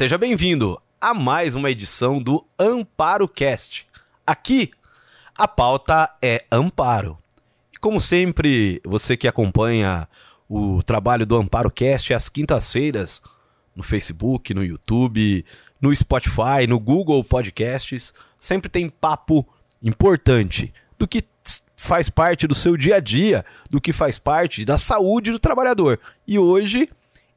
Seja bem-vindo a mais uma edição do Amparo Cast. Aqui, a pauta é Amparo. E como sempre, você que acompanha o trabalho do Amparo Cast às quintas-feiras no Facebook, no YouTube, no Spotify, no Google Podcasts, sempre tem papo importante do que faz parte do seu dia a dia, do que faz parte da saúde do trabalhador. E hoje,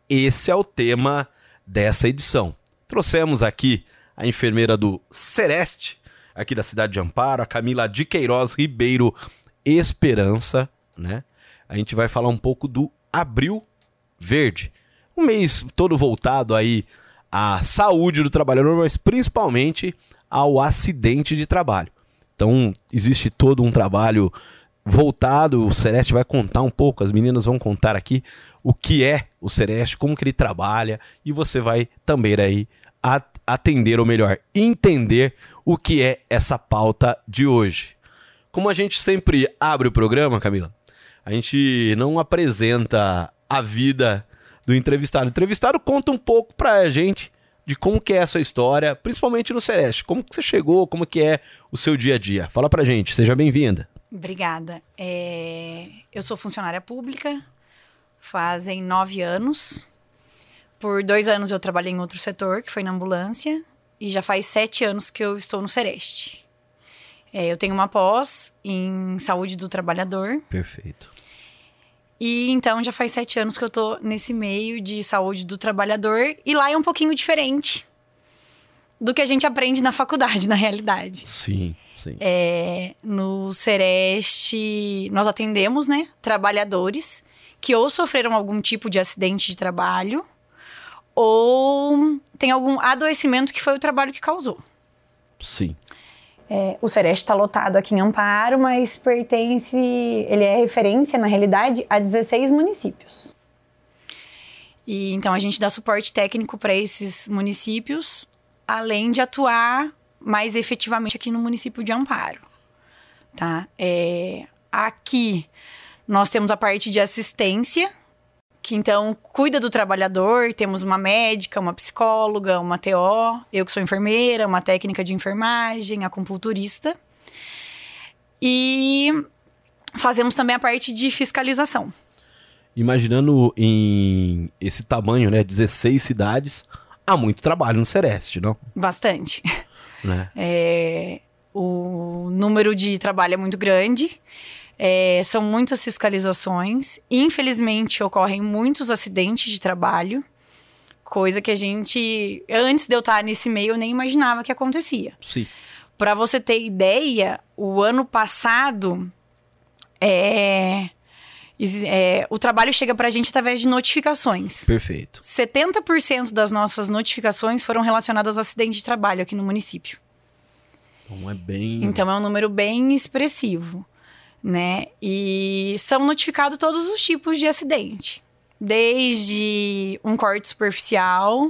esse é o tema dessa edição. Trouxemos aqui a enfermeira do Sereste, aqui da cidade de Amparo, a Camila de Queiroz Ribeiro Esperança, né? A gente vai falar um pouco do Abril Verde. Um mês todo voltado aí à saúde do trabalhador, mas principalmente ao acidente de trabalho. Então, existe todo um trabalho voltado, o Celeste vai contar um pouco, as meninas vão contar aqui o que é o Celeste, como que ele trabalha, e você vai também aí atender, ou melhor, entender o que é essa pauta de hoje. Como a gente sempre abre o programa, Camila, a gente não apresenta a vida do entrevistado. O entrevistado conta um pouco pra gente de como que é essa história, principalmente no Celeste. Como que você chegou, como que é o seu dia a dia. Fala pra gente, seja bem-vinda. Obrigada. É... Eu sou funcionária pública, fazem nove anos. Por dois anos eu trabalhei em outro setor, que foi na ambulância, e já faz sete anos que eu estou no Sereste. É, eu tenho uma pós em saúde do trabalhador. Perfeito. E então já faz sete anos que eu tô nesse meio de saúde do trabalhador. E lá é um pouquinho diferente do que a gente aprende na faculdade, na realidade. Sim, sim. É, no Sereste, nós atendemos, né, trabalhadores que ou sofreram algum tipo de acidente de trabalho ou tem algum adoecimento que foi o trabalho que causou. Sim. É, o Sereste está lotado aqui em Amparo, mas pertence, ele é referência, na realidade, a 16 municípios. E então a gente dá suporte técnico para esses municípios, além de atuar mais efetivamente aqui no município de Amparo. Tá? É, aqui nós temos a parte de assistência, que então cuida do trabalhador. Temos uma médica, uma psicóloga, uma TO, eu que sou enfermeira, uma técnica de enfermagem, acupunturista. E fazemos também a parte de fiscalização. Imaginando em esse tamanho, né, 16 cidades, há muito trabalho no Sereste, não? Bastante. Né? É, o número de trabalho é muito grande. É, são muitas fiscalizações. Infelizmente, ocorrem muitos acidentes de trabalho. Coisa que a gente, antes de eu estar nesse meio, eu nem imaginava que acontecia. Sim. Para você ter ideia, o ano passado, é, é, o trabalho chega para a gente através de notificações. Perfeito. 70% das nossas notificações foram relacionadas a acidente de trabalho aqui no município. Então é bem. Então é um número bem expressivo né? E são notificados todos os tipos de acidente, desde um corte superficial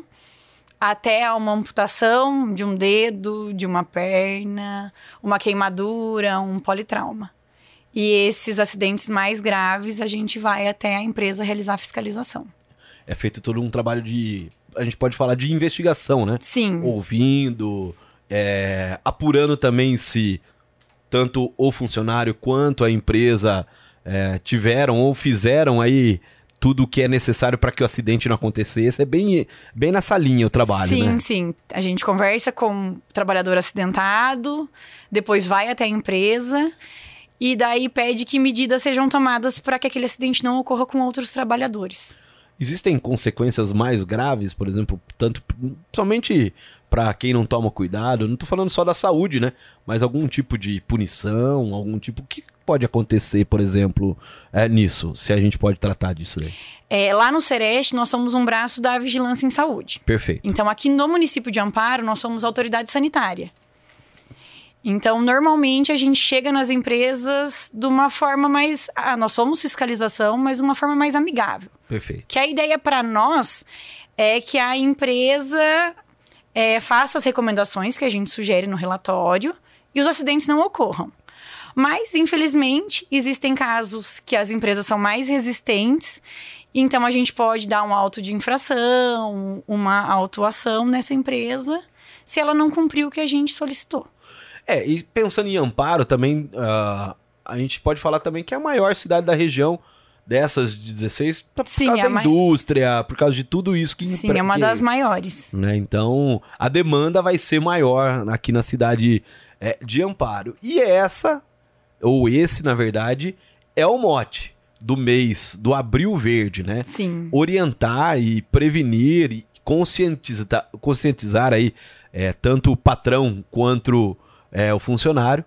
até uma amputação de um dedo, de uma perna, uma queimadura, um politrauma. E esses acidentes mais graves, a gente vai até a empresa realizar a fiscalização. É feito todo um trabalho de. A gente pode falar de investigação, né? Sim. Ouvindo, é, apurando também se tanto o funcionário quanto a empresa é, tiveram ou fizeram aí tudo o que é necessário para que o acidente não acontecesse. É bem, bem nessa linha o trabalho, sim, né? Sim, sim. A gente conversa com o trabalhador acidentado, depois vai até a empresa e daí pede que medidas sejam tomadas para que aquele acidente não ocorra com outros trabalhadores. Existem consequências mais graves, por exemplo, tanto somente para quem não toma cuidado, não estou falando só da saúde, né? Mas algum tipo de punição, algum tipo. O que pode acontecer, por exemplo, é, nisso? Se a gente pode tratar disso aí. É, lá no Sereste, nós somos um braço da vigilância em saúde. Perfeito. Então, aqui no município de Amparo, nós somos autoridade sanitária. Então, normalmente a gente chega nas empresas de uma forma mais. Ah, nós somos fiscalização, mas de uma forma mais amigável. Perfeito. Que a ideia para nós é que a empresa é, faça as recomendações que a gente sugere no relatório e os acidentes não ocorram. Mas, infelizmente, existem casos que as empresas são mais resistentes Então a gente pode dar um auto de infração, uma autuação nessa empresa, se ela não cumpriu o que a gente solicitou. É, e pensando em Amparo também, uh, a gente pode falar também que é a maior cidade da região dessas 16, por Sim, causa é da indústria, por causa de tudo isso que... Sim, é uma das maiores. Né? Então, a demanda vai ser maior aqui na cidade é, de Amparo. E essa, ou esse, na verdade, é o mote do mês, do Abril Verde, né? Sim. Orientar e prevenir e conscientizar, conscientizar aí é, tanto o patrão quanto é, o funcionário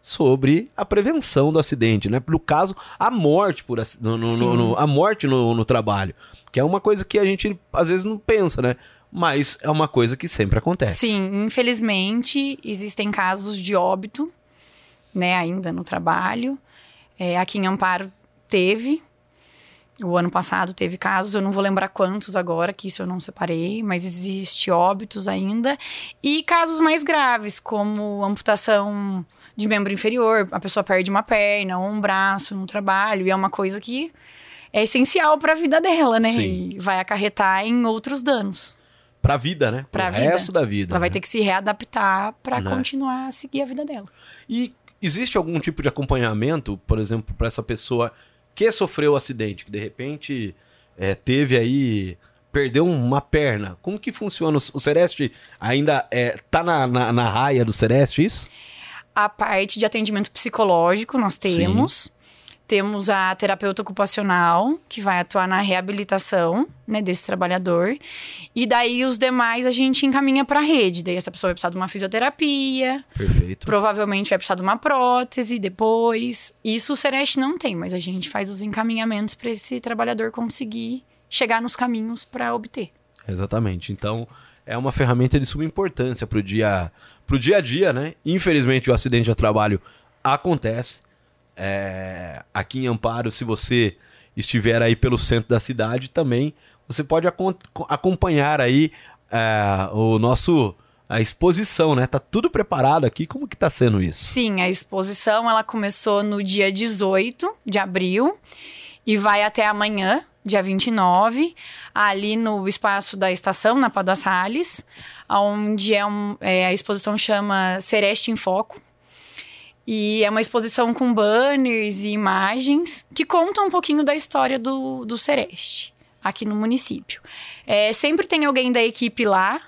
sobre a prevenção do acidente, né? No caso, a morte por no, no, no, a morte no, trabalho, que é uma coisa que a gente às vezes não pensa, né? Mas é uma coisa que sempre acontece. Sim, infelizmente existem casos de óbito, né? Ainda no trabalho. É, aqui em Amparo teve. O ano passado teve casos, eu não vou lembrar quantos agora, que isso eu não separei, mas existe óbitos ainda. E casos mais graves, como amputação de membro inferior, a pessoa perde uma perna ou um braço no trabalho, e é uma coisa que é essencial para a vida dela, né? Sim. E vai acarretar em outros danos. Para a vida, né? Para o resto da vida. Ela né? vai ter que se readaptar para né? continuar a seguir a vida dela. E existe algum tipo de acompanhamento, por exemplo, para essa pessoa que sofreu o acidente, que de repente é, teve aí perdeu uma perna. Como que funciona? O Sereste ainda é, tá na, na, na raia do Sereste, isso? a parte de atendimento psicológico nós temos. Sim. Temos a terapeuta ocupacional, que vai atuar na reabilitação né, desse trabalhador. E daí os demais a gente encaminha para a rede. Daí essa pessoa vai precisar de uma fisioterapia. Perfeito. Provavelmente vai precisar de uma prótese depois. Isso o Sereste não tem, mas a gente faz os encaminhamentos para esse trabalhador conseguir chegar nos caminhos para obter. Exatamente. Então, é uma ferramenta de suma importância para o dia, pro dia a dia, né? Infelizmente, o acidente de trabalho acontece. É, aqui em Amparo, se você estiver aí pelo centro da cidade, também você pode acompanhar aí é, o nosso a exposição, né? Tá tudo preparado aqui. Como que tá sendo isso? Sim, a exposição ela começou no dia 18 de abril e vai até amanhã, dia 29, ali no espaço da estação, na Padas Salles, onde é, um, é, a exposição chama Sereste em Foco. E é uma exposição com banners e imagens que contam um pouquinho da história do, do Sereste aqui no município. É, sempre tem alguém da equipe lá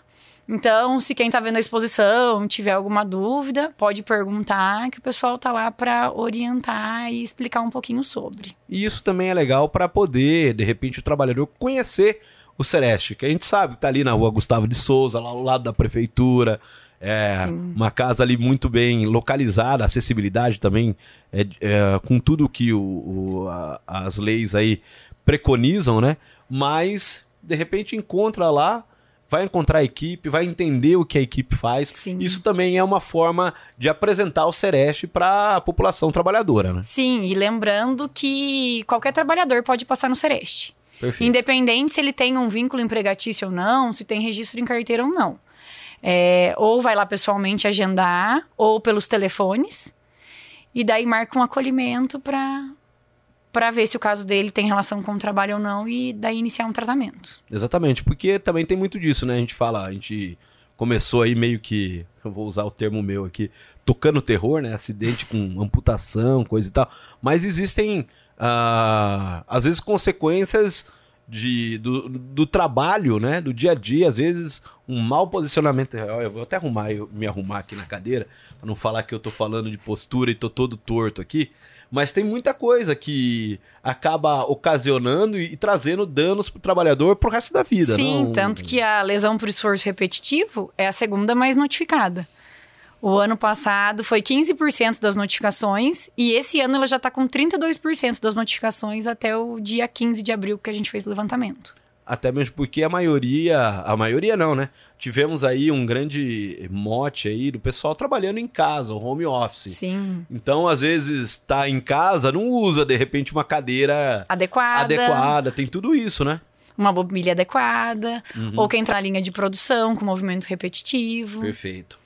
então, se quem está vendo a exposição tiver alguma dúvida, pode perguntar, que o pessoal está lá para orientar e explicar um pouquinho sobre. E isso também é legal para poder, de repente, o trabalhador conhecer o Celeste, que a gente sabe está ali na rua Gustavo de Souza, lá ao lado da prefeitura. É Sim. uma casa ali muito bem localizada, acessibilidade também, é, é, com tudo que o, o a, as leis aí preconizam, né? Mas, de repente, encontra lá vai encontrar a equipe, vai entender o que a equipe faz. Sim. Isso também é uma forma de apresentar o Sereste para a população trabalhadora, né? Sim, e lembrando que qualquer trabalhador pode passar no Sereste. Perfeito. Independente se ele tem um vínculo empregatício ou não, se tem registro em carteira ou não. É, ou vai lá pessoalmente agendar, ou pelos telefones, e daí marca um acolhimento para para ver se o caso dele tem relação com o trabalho ou não e daí iniciar um tratamento. Exatamente, porque também tem muito disso, né? A gente fala, a gente começou aí meio que, eu vou usar o termo meu aqui, tocando terror, né? Acidente com amputação, coisa e tal. Mas existem, uh, às vezes, consequências de, do, do trabalho, né? Do dia a dia, às vezes um mau posicionamento. Eu vou até arrumar, eu, me arrumar aqui na cadeira, para não falar que eu tô falando de postura e tô todo torto aqui. Mas tem muita coisa que acaba ocasionando e, e trazendo danos pro trabalhador pro resto da vida. Sim, não... tanto que a lesão por esforço repetitivo é a segunda mais notificada. O ano passado foi 15% das notificações e esse ano ela já está com 32% das notificações até o dia 15 de abril que a gente fez o levantamento. Até mesmo porque a maioria, a maioria não, né? Tivemos aí um grande mote aí do pessoal trabalhando em casa, o home office. Sim. Então, às vezes, está em casa, não usa, de repente, uma cadeira adequada. Adequada, tem tudo isso, né? Uma mobília adequada, uhum. ou quem está na linha de produção com movimento repetitivo. Perfeito.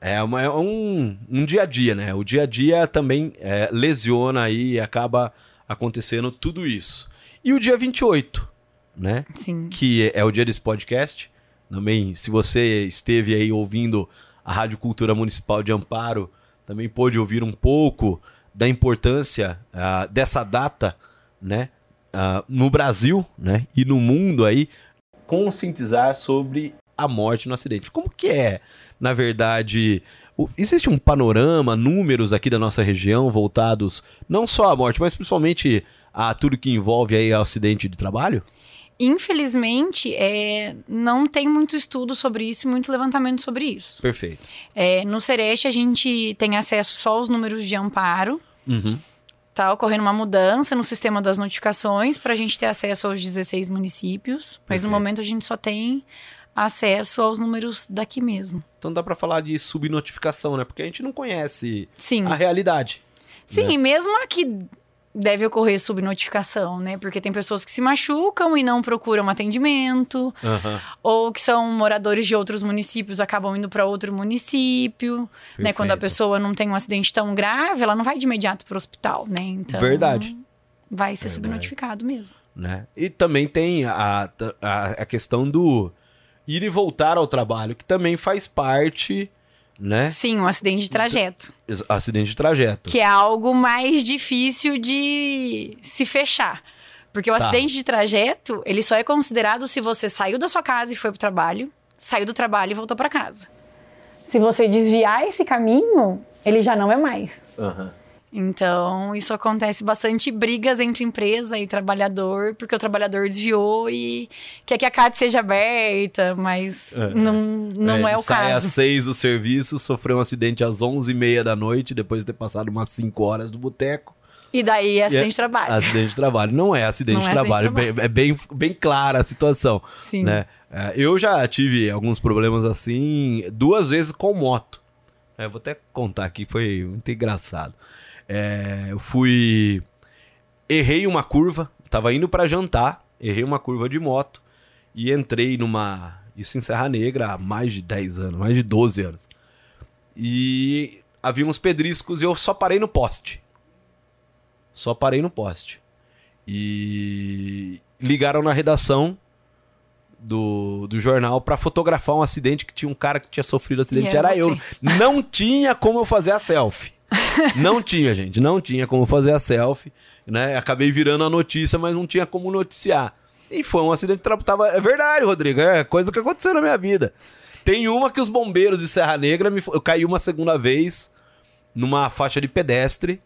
É, uma, é um, um dia a dia, né? O dia a dia também é, lesiona aí e acaba acontecendo tudo isso. E o dia 28, né? Sim. Que é o dia desse podcast. Também, se você esteve aí ouvindo a Rádio Cultura Municipal de Amparo, também pôde ouvir um pouco da importância uh, dessa data, né? Uh, no Brasil, né? E no mundo aí, conscientizar sobre a morte no acidente. Como que é, na verdade, o, existe um panorama, números aqui da nossa região voltados não só à morte, mas principalmente a tudo que envolve aí o acidente de trabalho? Infelizmente, é, não tem muito estudo sobre isso e muito levantamento sobre isso. Perfeito. É, no Sereste, a gente tem acesso só aos números de amparo. Uhum. Tá ocorrendo uma mudança no sistema das notificações para a gente ter acesso aos 16 municípios, mas Perfeito. no momento a gente só tem acesso aos números daqui mesmo. Então dá para falar de subnotificação, né? Porque a gente não conhece Sim. a realidade. Sim, né? mesmo aqui deve ocorrer subnotificação, né? Porque tem pessoas que se machucam e não procuram atendimento, Uhum. ou que são moradores de outros municípios acabam indo para outro município, né? Quando a Perfeito. pessoa não tem um acidente tão grave, ela não vai de imediato para o hospital, né? Então Verdade. Vai ser Verdade. subnotificado mesmo. né? E também tem a, a, a questão do ir e voltar ao trabalho, que também faz parte, né? Sim, um acidente de trajeto, Acidente de trajeto. que é algo mais difícil de se fechar. Porque o Tá. acidente de trajeto, ele só é considerado se você saiu da sua casa e foi pro trabalho, saiu do trabalho e voltou para casa. Se você desviar esse caminho, ele já não é mais. Aham. Então, isso acontece bastante brigas entre empresa e trabalhador, porque o trabalhador desviou e quer que a CAT seja aberta, mas É. não, não é, ele o sai caso. às seis do serviço, sofreu um acidente às onze e meia da noite, depois de ter passado umas cinco horas do boteco. E daí é acidente é- de trabalho. Acidente de trabalho. Não é acidente Não de é acidente trabalho. de trabalho. bem- É bem, bem clara a situação. Sim. né? É, eu já tive alguns problemas assim, duas vezes com moto. É, vou até contar aqui, foi muito engraçado. É, eu fui. Errei uma curva, tava indo pra jantar, errei uma curva de moto e entrei numa. Isso em Serra Negra há mais de 10 anos, mais de 12 anos. E havia uns pedriscos e eu só parei no poste. Só parei no poste. E ligaram na redação do, do jornal pra fotografar um acidente que tinha um cara que tinha sofrido acidente. E Era era eu. Não tinha como eu fazer a selfie. Não tinha, gente. Não tinha como fazer a selfie. Né? Acabei virando a notícia, mas não tinha como noticiar. E foi um acidente que tra- tava. É verdade, Rodrigo. É coisa que aconteceu na minha vida. Tem uma que os bombeiros de Serra Negra me. Eu caí uma segunda vez numa faixa de pedestre.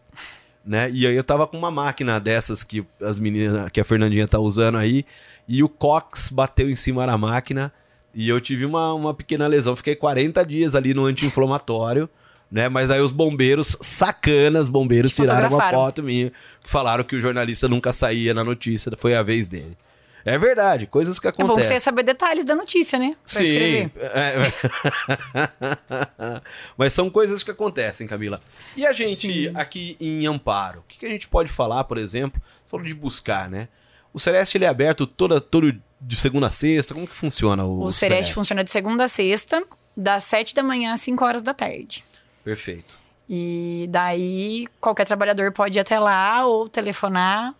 Né? E aí eu tava com uma máquina dessas que as meninas, que a Fernandinha tá usando aí, e o Cox bateu em cima da máquina e eu tive uma, uma pequena lesão. Fiquei 40 dias ali no anti-inflamatório, né? Mas aí os bombeiros, sacanas, bombeiros tiraram uma foto minha, falaram que o jornalista nunca saía na notícia, foi a vez dele. É verdade, coisas que É bom que acontecem. você ia saber detalhes da notícia, né? Pra Sim. escrever. é- Mas são coisas que acontecem, Camila. E a gente Sim. aqui em Amparo, o que, que a gente pode falar, por exemplo? Falou de buscar, né? O Celeste ele é aberto toda, todo de segunda a sexta. Como que funciona o, O Sereste funciona de segunda a sexta, das 7 da manhã às 5 horas da tarde. Perfeito. E daí qualquer trabalhador pode ir até lá ou telefonar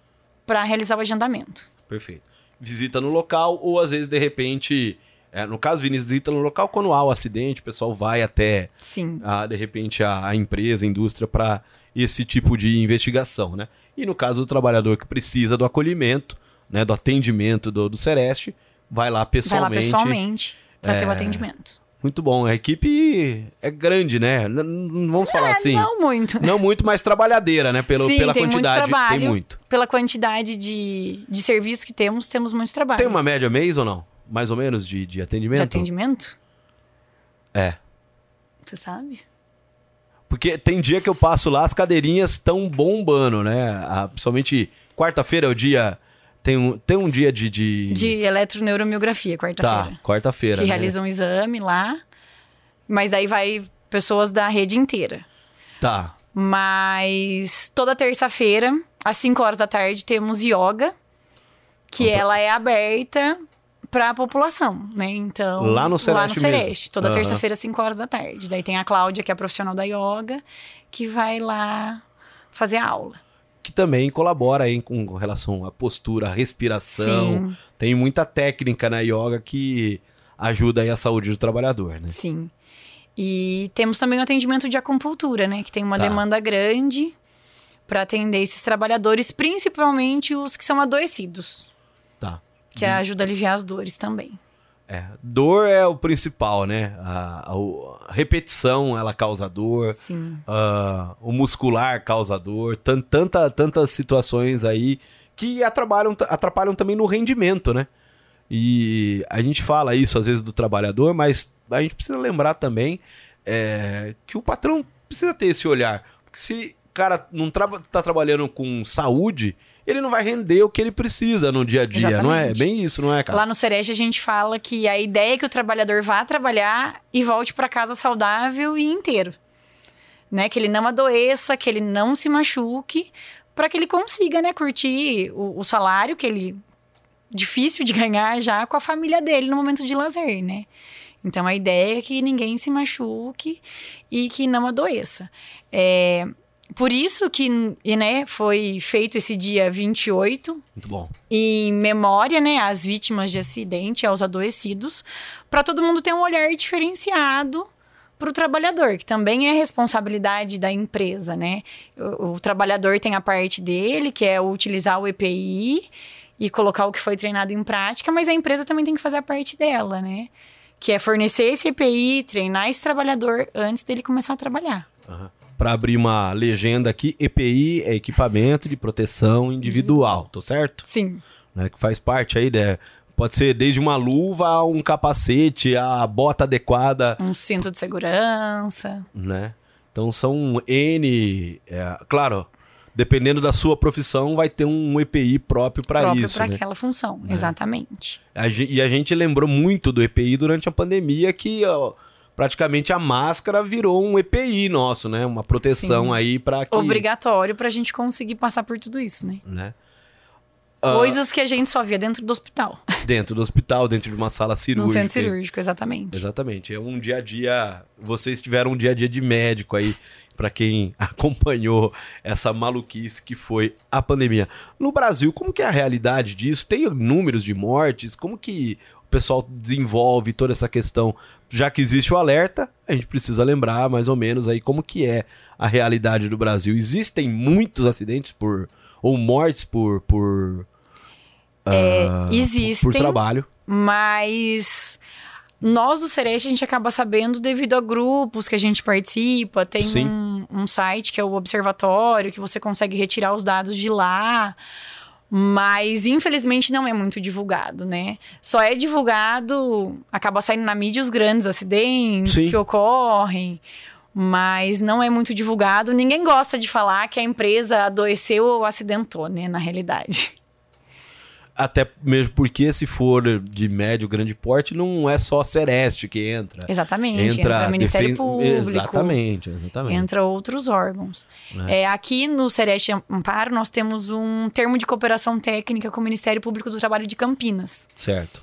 para realizar o agendamento. Perfeito. Visita no local ou às vezes de repente, é, no caso visita no local quando há o acidente, o pessoal vai até Sim. a, de repente a, a empresa, a indústria para esse tipo de investigação, né? E no caso do trabalhador que precisa do acolhimento, né, do atendimento do, do Sereste, vai lá Vai lá pessoalmente. pessoalmente para ter o É. atendimento. Muito bom. A equipe é grande, né? N- Não vamos falar assim. Não. É, Não muito. muito, mas trabalhadeira, né? Pelo, Sim, pela tem muito quantidade. trabalho. Tem muito. Pela quantidade de, de serviço que temos, temos muito trabalho. Tem uma média mês ou não? Mais ou menos de, de atendimento? de atendimento? É. Você sabe? Porque tem dia que eu passo lá, as cadeirinhas estão bombando, né? Ah, principalmente quarta-feira é o dia. Tem um, tem um dia de. De, De eletroneurommiografia, Tá, quarta-feira. quarta-feira. que né? realizam um exame lá. Mas aí vai pessoas da rede inteira. Tá. Mas toda terça-feira, às 5 horas da tarde, temos yoga, que Opa. ela é aberta para a população, né? Então, Lá no lá no. Sereste, toda Aham. terça-feira às 5 horas da tarde. Daí tem a Cláudia, que é profissional da yoga, que vai lá fazer a aula. Que também colabora aí com relação à postura, à respiração. Sim. Tem muita técnica na yoga que ajuda aí a saúde do trabalhador, né? Sim. E temos também o atendimento de acupuntura, né? Que tem uma Tá. demanda grande para atender esses trabalhadores, principalmente os que são adoecidos, Tá. que ajuda a aliviar as dores também. É, dor é o principal, né? A, a- a repetição, ela causa dor. Sim. ah, o muscular causa dor. Tan- tanta, tantas situações aí que atrapalham, atrapalham também no rendimento, né? E a gente fala isso às vezes do trabalhador, mas a gente precisa lembrar também é, que o patrão precisa ter esse olhar. Porque se cara não traba, tá trabalhando com saúde, ele não vai render o que ele precisa no dia a dia, não é? Exatamente. Bem isso, não é, cara? Lá no Sereste a gente fala que a ideia é que o trabalhador vá trabalhar e volte para casa saudável e inteiro. Né? Que ele não adoeça, que ele não se machuque, para que ele consiga, né, curtir o, o salário que ele difícil de ganhar já com a família dele no momento de lazer, né? Então a ideia é que ninguém se machuque e que não adoeça. É, por isso que né, foi feito esse dia 28, Muito bom. em memória, né, às vítimas de acidente, aos adoecidos, para todo mundo ter um olhar diferenciado para o trabalhador, que também é responsabilidade da empresa, né? O, o trabalhador tem a parte dele, que é utilizar o EPI e colocar o que foi treinado em prática, mas a empresa também tem que fazer a parte dela, né? Que é fornecer esse EPI, treinar esse trabalhador antes dele começar a trabalhar. Para abrir uma legenda aqui, EPI é equipamento de proteção individual, tô certo? Sim, Né, que faz parte aí, né? Pode ser desde uma luva a um capacete, a bota adequada, um cinto de segurança. né? Então são N. é, claro, dependendo da sua profissão, vai ter um EPI próprio para próprio isso. para né? aquela função, exatamente. A e a gente lembrou muito do EPI durante a pandemia, que ó, praticamente a máscara virou um EPI nosso, né? Uma proteção Sim. aí para que. Obrigatório para a gente conseguir passar por tudo isso, né? Né? Ah, Coisas que a gente só via dentro do hospital, Dentro do hospital, dentro de uma sala no cirúrgica. centro cirúrgico, exatamente. Exatamente. É um dia a dia. Vocês tiveram um dia a dia de médico aí, para quem acompanhou essa maluquice que foi a pandemia. No Brasil, como que é a realidade disso? Tem números de mortes? Como que o pessoal desenvolve toda essa questão? Já que existe o alerta, a gente precisa lembrar mais ou menos aí como que é a realidade do Brasil. Existem muitos acidentes por ou mortes por por ah, por- existem. por trabalho. Mas nós do Sereste a gente acaba sabendo devido a grupos que a gente participa. Tem um, um site que é o Observatório, que você consegue retirar os dados de lá. Mas infelizmente não é muito divulgado, né? Só é divulgado, acaba saindo na mídia os grandes acidentes Sim. que ocorrem, mas não é muito divulgado. Ninguém gosta de falar que a empresa adoeceu ou acidentou, né? Na realidade. Até mesmo porque se for de médio, grande porte, não é só a Sereste que entra. Exatamente. Entra, o Ministério defen- Público. Exatamente, exatamente. Entra outros órgãos. É. É, aqui no Sereste Amparo, nós temos um termo de cooperação técnica com o Ministério Público do Trabalho de Campinas. Certo.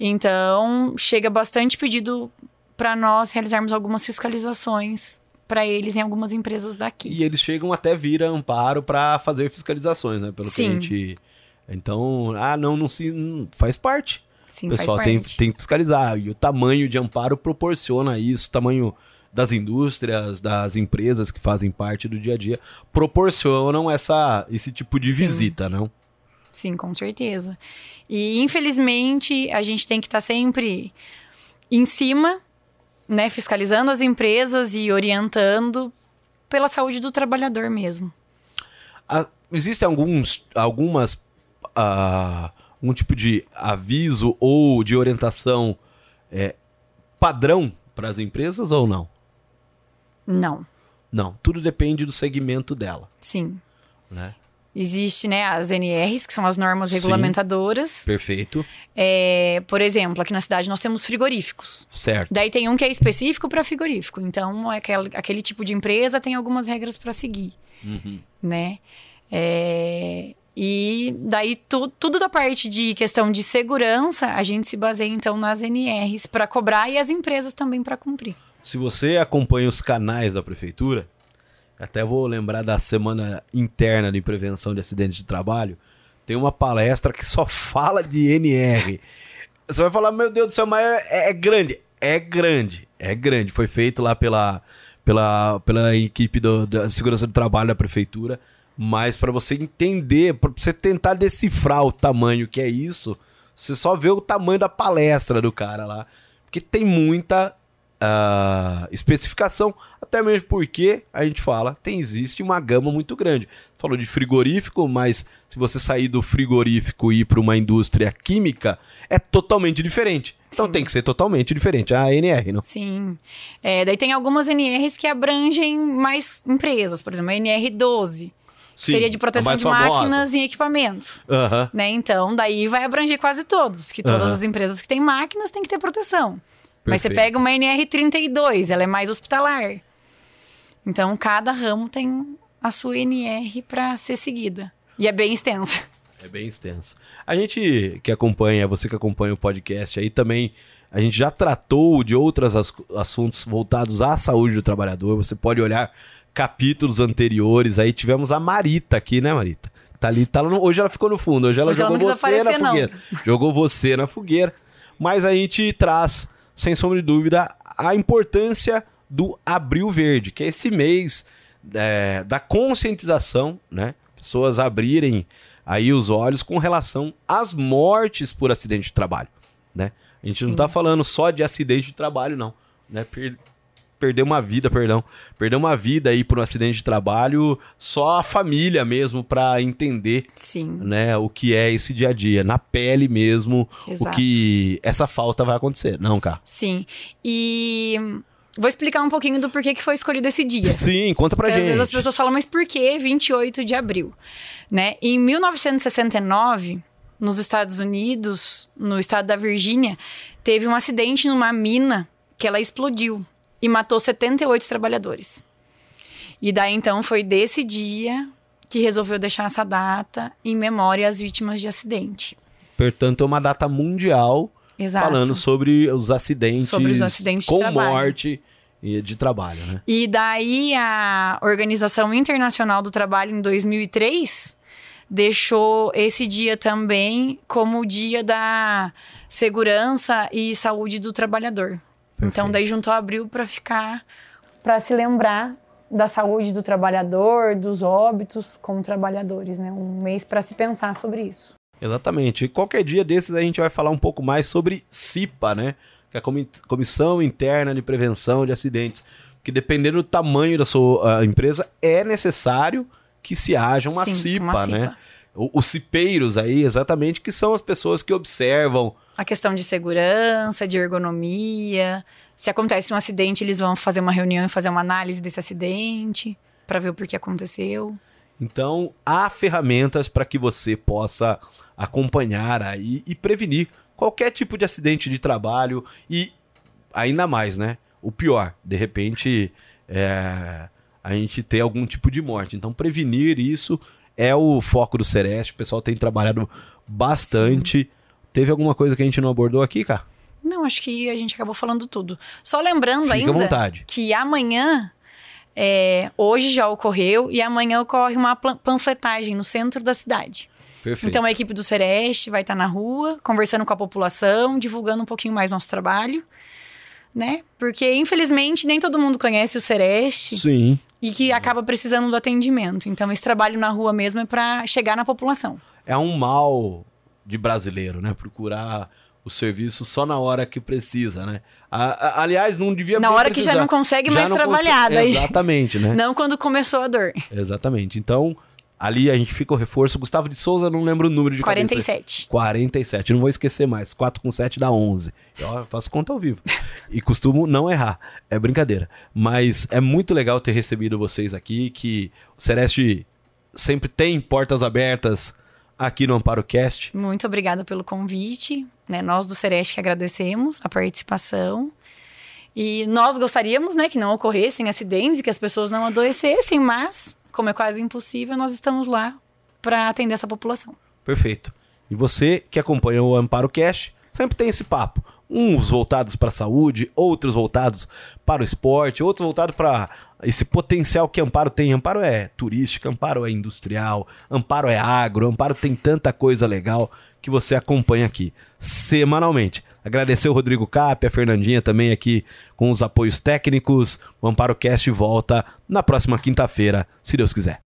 Então, chega bastante pedido para nós realizarmos algumas fiscalizações para eles em algumas empresas daqui. E eles chegam até vir a amparo para fazer fiscalizações, né? Pelo Sim. que a gente. Então, ah, não, não se. não- faz parte. Sim, o pessoal tem, tem que fiscalizar. E o tamanho de amparo proporciona isso, o tamanho das indústrias, das empresas que fazem parte do dia a dia, proporcionam essa, esse tipo de Sim. visita, não? Sim, com certeza. E infelizmente a gente tem que estar sempre em cima, né, fiscalizando as empresas e orientando pela saúde do trabalhador mesmo. Ah, Existem alguns, algumas, ah, um tipo de aviso ou de orientação é, padrão para as empresas ou não? Não, Não, tudo depende do segmento dela, sim. né? Existe, né, as NRs, que são as normas Sim. regulamentadoras. Perfeito, É, por exemplo, aqui na cidade nós temos frigoríficos. certo. Daí tem um que é específico para frigorífico. Então, aquele, aquele tipo de empresa tem algumas regras para seguir. Uhum. né? É, E daí tu- tudo da parte de questão de segurança, a gente se baseia então nas NRs para cobrar e as empresas também para cumprir. Se você acompanha os canais da prefeitura, Até vou lembrar da semana interna de prevenção de acidentes de trabalho. Tem uma palestra que só fala de NR. Você vai falar, meu Deus do céu, mas é, é grande. É grande, é grande. Foi feito lá pela, pela, pela equipe do, da segurança do trabalho da prefeitura. Mas para você entender, para você tentar decifrar o tamanho que é isso, você só vê o tamanho da palestra do cara lá. Porque tem muita uh, especificação, até mesmo porque a gente fala, tem existe uma gama muito grande. Falou de frigorífico, mas se você sair do frigorífico e ir para uma indústria química, é totalmente diferente. Então Sim. tem que ser totalmente diferente a NR, não? Sim. É, daí tem algumas NRs que abrangem mais empresas, por exemplo, a NR12. Sim, seria de proteção de famosa. máquinas e equipamentos. Uhum. Né? Então, daí vai abranger quase todos, que todas uhum. as empresas que têm máquinas têm que ter proteção. Mas você pega uma NR32, ela é mais hospitalar. Então, cada ramo tem a sua NR para ser seguida. E é bem extensa. É bem extensa. A gente que acompanha, você que acompanha o podcast aí também, a gente já tratou de outros assuntos voltados à saúde do trabalhador. Você pode olhar capítulos anteriores. Aí tivemos a Marita aqui, né, Marita? Tá ali, tá no, hoje ela ficou no fundo, hoje ela hoje jogou ela você aparecer, na fogueira. Não. Jogou você na fogueira. Mas a gente traz, sem sombra de dúvida, a importância do Abril Verde, que é esse mês é, da conscientização, né? Pessoas abrirem aí os olhos com relação às mortes por acidente de trabalho, né? A gente Sim. não tá falando só de acidente de trabalho, não. Né? Perder uma vida, perdão, perder uma vida aí por um acidente de trabalho, só a família mesmo para entender, Sim. né, o que é esse dia a dia, na pele mesmo, Exato. o que essa falta vai acontecer, não, cara? Sim. E Vou explicar um pouquinho do porquê que foi escolhido esse dia. Sim, conta pra Porque gente. Às vezes as pessoas falam, mas por que 28 de abril? Né? Em 1969, nos Estados Unidos, no estado da Virgínia, teve um acidente numa mina que ela explodiu e matou 78 trabalhadores. E daí então foi desse dia que resolveu deixar essa data em memória às vítimas de acidente. Portanto, é uma data mundial Exato. falando sobre os acidentes, sobre os acidentes com de morte e de trabalho, né? E daí a Organização Internacional do Trabalho em 2003 deixou esse dia também como o dia da segurança e saúde do trabalhador. Perfeito. Então daí juntou abril para ficar para se lembrar da saúde do trabalhador, dos óbitos como trabalhadores, né? Um mês para se pensar sobre isso. Exatamente. E qualquer dia desses a gente vai falar um pouco mais sobre CIPA, né? Que é a Comissão Interna de Prevenção de Acidentes. Que dependendo do tamanho da sua empresa, é necessário que se haja uma, Sim, CIPA, uma CIPA, né? Os cipeiros aí, exatamente, que são as pessoas que observam. A questão de segurança, de ergonomia. Se acontece um acidente, eles vão fazer uma reunião e fazer uma análise desse acidente para ver o porquê aconteceu. Então, há ferramentas para que você possa acompanhar aí e prevenir qualquer tipo de acidente de trabalho e ainda mais, né? O pior, de repente, é, a gente ter algum tipo de morte. Então, prevenir isso é o foco do Sereste. O pessoal tem trabalhado bastante. Sim. Teve alguma coisa que a gente não abordou aqui, cara? Não, acho que a gente acabou falando tudo. Só lembrando Fica ainda vontade. que amanhã, é, hoje já ocorreu, e amanhã ocorre uma panfletagem no centro da cidade. Perfeito. Então a equipe do Sereste vai estar na rua, conversando com a população, divulgando um pouquinho mais nosso trabalho né? Porque, infelizmente, nem todo mundo conhece o Sereste. Sim. E que acaba precisando do atendimento. Então, esse trabalho na rua mesmo é para chegar na população. É um mal de brasileiro, né? Procurar o serviço só na hora que precisa, né? A, a, aliás, não devia Na hora precisar. que já não consegue já mais trabalhar. Daí... Exatamente, né? Não quando começou a dor. Exatamente. Então, Ali a gente fica o reforço. Gustavo de Souza, não lembro o número de 47. Cabeça. 47. Não vou esquecer mais. 4 com 7 dá 11. Eu faço conta ao vivo. e costumo não errar. É brincadeira. Mas é muito legal ter recebido vocês aqui, que o Celeste sempre tem portas abertas aqui no Amparo Cast. Muito obrigada pelo convite. Né? Nós do Celeste que agradecemos a participação. E nós gostaríamos né, que não ocorressem acidentes, que as pessoas não adoecessem, mas como é quase impossível, nós estamos lá para atender essa população. Perfeito. E você que acompanha o Amparo Cash, sempre tem esse papo. Uns voltados para a saúde, outros voltados para o esporte, outros voltados para esse potencial que Amparo tem. Amparo é turística, Amparo é industrial, Amparo é agro, Amparo tem tanta coisa legal que você acompanha aqui semanalmente. Agradecer o Rodrigo Cap, a Fernandinha também aqui com os apoios técnicos. O Amparo Cast volta na próxima quinta-feira, se Deus quiser.